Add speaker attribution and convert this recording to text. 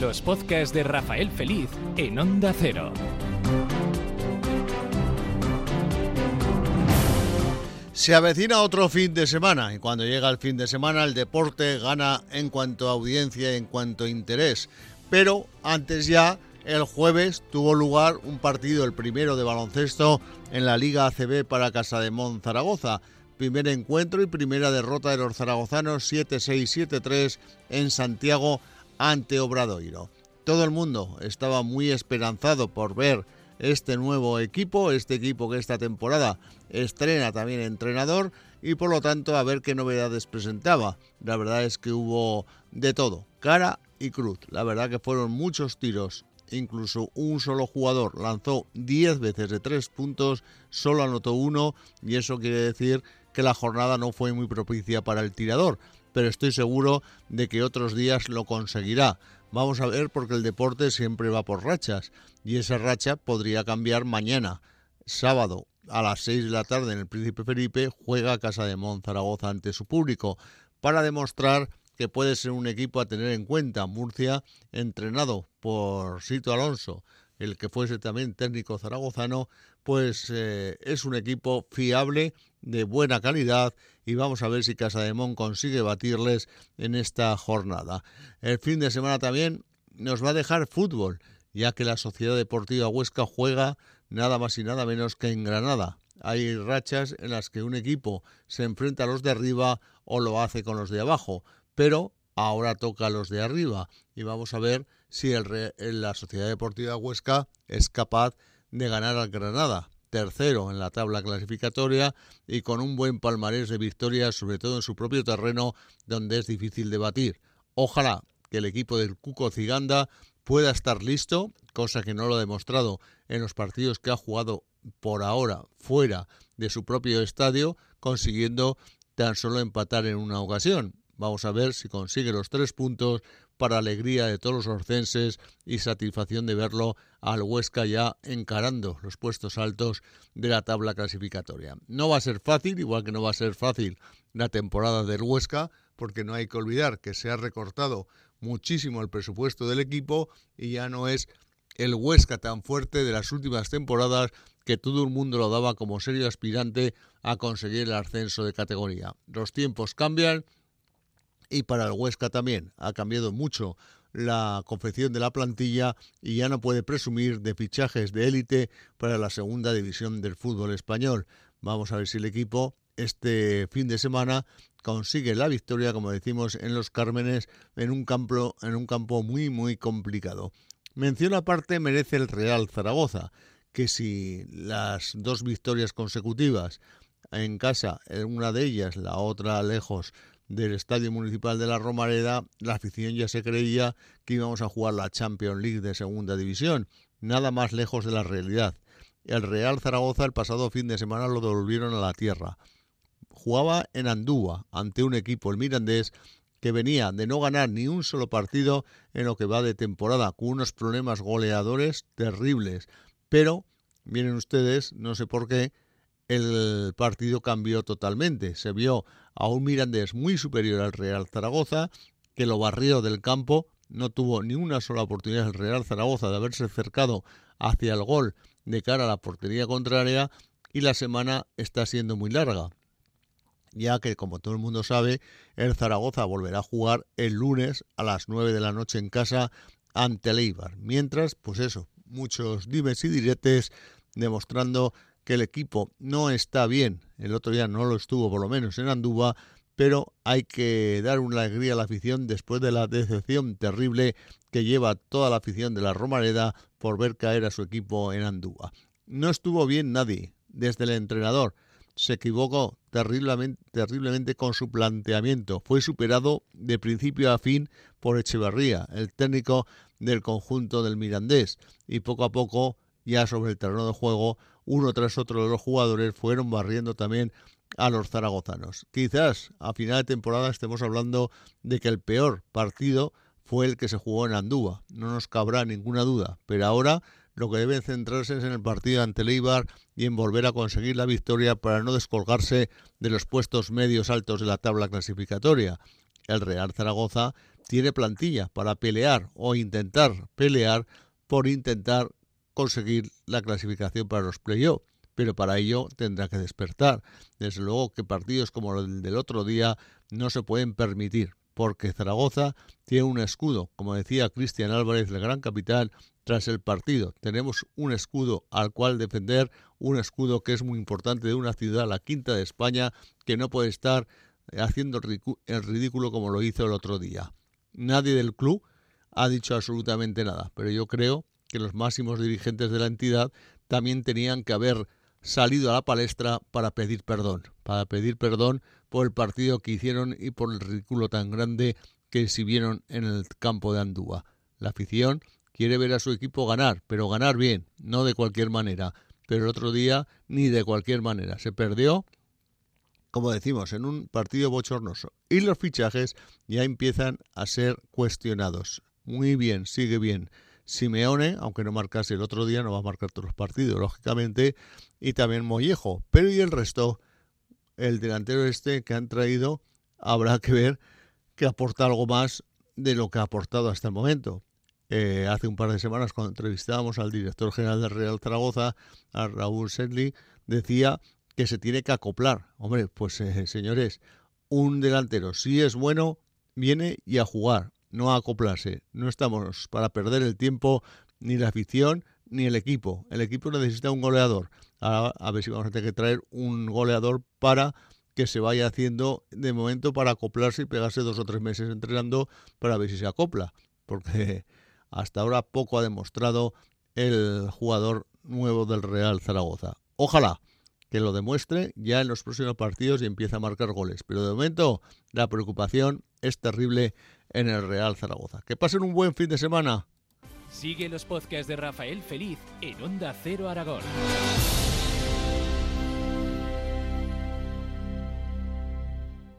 Speaker 1: los podcasts de Rafael Feliz en Onda Cero.
Speaker 2: Se avecina otro fin de semana y cuando llega el fin de semana el deporte gana en cuanto a audiencia y en cuanto a interés. Pero antes ya, el jueves tuvo lugar un partido, el primero de baloncesto en la Liga ACB para Casa de Mon Zaragoza. Primer encuentro y primera derrota de los zaragozanos 7-6-7-3 en Santiago ante Obradoiro. Todo el mundo estaba muy esperanzado por ver este nuevo equipo, este equipo que esta temporada estrena también entrenador y por lo tanto a ver qué novedades presentaba. La verdad es que hubo de todo, cara y cruz. La verdad que fueron muchos tiros. Incluso un solo jugador lanzó 10 veces de 3 puntos, solo anotó uno y eso quiere decir que la jornada no fue muy propicia para el tirador, pero estoy seguro de que otros días lo conseguirá. Vamos a ver porque el deporte siempre va por rachas y esa racha podría cambiar mañana, sábado a las 6 de la tarde en el Príncipe Felipe, juega a Casa de Mon Zaragoza ante su público para demostrar que puede ser un equipo a tener en cuenta. Murcia, entrenado por Sito Alonso, el que fuese también técnico zaragozano, pues eh, es un equipo fiable, de buena calidad y vamos a ver si Casa de Mon consigue batirles en esta jornada. El fin de semana también nos va a dejar fútbol, ya que la Sociedad Deportiva Huesca juega nada más y nada menos que en Granada. Hay rachas en las que un equipo se enfrenta a los de arriba o lo hace con los de abajo, pero ahora toca a los de arriba y vamos a ver si el, la Sociedad Deportiva Huesca es capaz de ganar al Granada tercero en la tabla clasificatoria y con un buen palmarés de victorias, sobre todo en su propio terreno, donde es difícil de batir. Ojalá que el equipo del Cuco Ciganda pueda estar listo, cosa que no lo ha demostrado en los partidos que ha jugado por ahora fuera de su propio estadio, consiguiendo tan solo empatar en una ocasión. Vamos a ver si consigue los tres puntos para alegría de todos los orcenses y satisfacción de verlo al Huesca ya encarando los puestos altos de la tabla clasificatoria. No va a ser fácil, igual que no va a ser fácil la temporada del Huesca, porque no hay que olvidar que se ha recortado muchísimo el presupuesto del equipo y ya no es el Huesca tan fuerte de las últimas temporadas que todo el mundo lo daba como serio aspirante a conseguir el ascenso de categoría. Los tiempos cambian y para el Huesca también. Ha cambiado mucho la confección de la plantilla y ya no puede presumir de fichajes de élite para la segunda división del fútbol español. Vamos a ver si el equipo este fin de semana consigue la victoria, como decimos, en los Cármenes, en un campo, en un campo muy, muy complicado. Mención aparte merece el Real Zaragoza, que si las dos victorias consecutivas en casa, una de ellas, la otra lejos, del Estadio Municipal de la Romareda, la afición ya se creía que íbamos a jugar la Champions League de Segunda División, nada más lejos de la realidad. El Real Zaragoza el pasado fin de semana lo devolvieron a la tierra. Jugaba en Andúa ante un equipo, el Mirandés, que venía de no ganar ni un solo partido en lo que va de temporada, con unos problemas goleadores terribles. Pero, miren ustedes, no sé por qué, el partido cambió totalmente. Se vio a un Mirandés muy superior al Real Zaragoza, que lo barrió del campo, no tuvo ni una sola oportunidad el Real Zaragoza de haberse acercado hacia el gol de cara a la portería contraria y la semana está siendo muy larga ya que como todo el mundo sabe, el Zaragoza volverá a jugar el lunes a las 9 de la noche en casa ante el Eibar. Mientras, pues eso, muchos dimes y diretes demostrando que el equipo no está bien, el otro día no lo estuvo por lo menos en Andúba, pero hay que dar una alegría a la afición después de la decepción terrible que lleva toda la afición de la Romareda por ver caer a su equipo en Andúba. No estuvo bien nadie, desde el entrenador. Se equivocó terriblemente, terriblemente con su planteamiento. Fue superado de principio a fin por Echeverría, el técnico del conjunto del Mirandés, y poco a poco, ya sobre el terreno de juego, uno tras otro de los jugadores fueron barriendo también a los zaragozanos. Quizás a final de temporada estemos hablando de que el peor partido fue el que se jugó en Andúa, no nos cabrá ninguna duda, pero ahora lo que deben centrarse es en el partido ante Leibar y en volver a conseguir la victoria para no descolgarse de los puestos medios altos de la tabla clasificatoria. el Real Zaragoza tiene plantilla para pelear o intentar pelear por intentar conseguir la clasificación para los playoffs. Pero para ello tendrá que despertar. Desde luego que partidos como el del otro día no se pueden permitir, porque Zaragoza tiene un escudo, como decía Cristian Álvarez, el gran capitán, tras el partido. Tenemos un escudo al cual defender, un escudo que es muy importante de una ciudad, la quinta de España, que no puede estar haciendo el ridículo como lo hizo el otro día. Nadie del club ha dicho absolutamente nada, pero yo creo que los máximos dirigentes de la entidad también tenían que haber salido a la palestra para pedir perdón, para pedir perdón por el partido que hicieron y por el ridículo tan grande que exhibieron en el campo de Andúa. La afición quiere ver a su equipo ganar, pero ganar bien, no de cualquier manera. Pero el otro día ni de cualquier manera. Se perdió, como decimos, en un partido bochornoso. Y los fichajes ya empiezan a ser cuestionados. Muy bien, sigue bien. Simeone, aunque no marcase el otro día, no va a marcar todos los partidos, lógicamente, y también Mollejo. Pero y el resto, el delantero este que han traído, habrá que ver que aporta algo más de lo que ha aportado hasta el momento. Eh, hace un par de semanas, cuando entrevistábamos al director general del Real Zaragoza, a Raúl Sedley, decía que se tiene que acoplar. Hombre, pues eh, señores, un delantero, si es bueno, viene y a jugar no acoplarse. No estamos para perder el tiempo ni la afición ni el equipo. El equipo necesita un goleador. a ver si vamos a tener que traer un goleador para que se vaya haciendo de momento para acoplarse y pegarse dos o tres meses entrenando para ver si se acopla. Porque hasta ahora poco ha demostrado el jugador nuevo del Real Zaragoza. Ojalá que lo demuestre ya en los próximos partidos y empiece a marcar goles. Pero de momento la preocupación es terrible en el Real Zaragoza. Que pasen un buen fin de semana.
Speaker 1: Sigue los podcasts de Rafael Feliz en Onda Cero Aragón.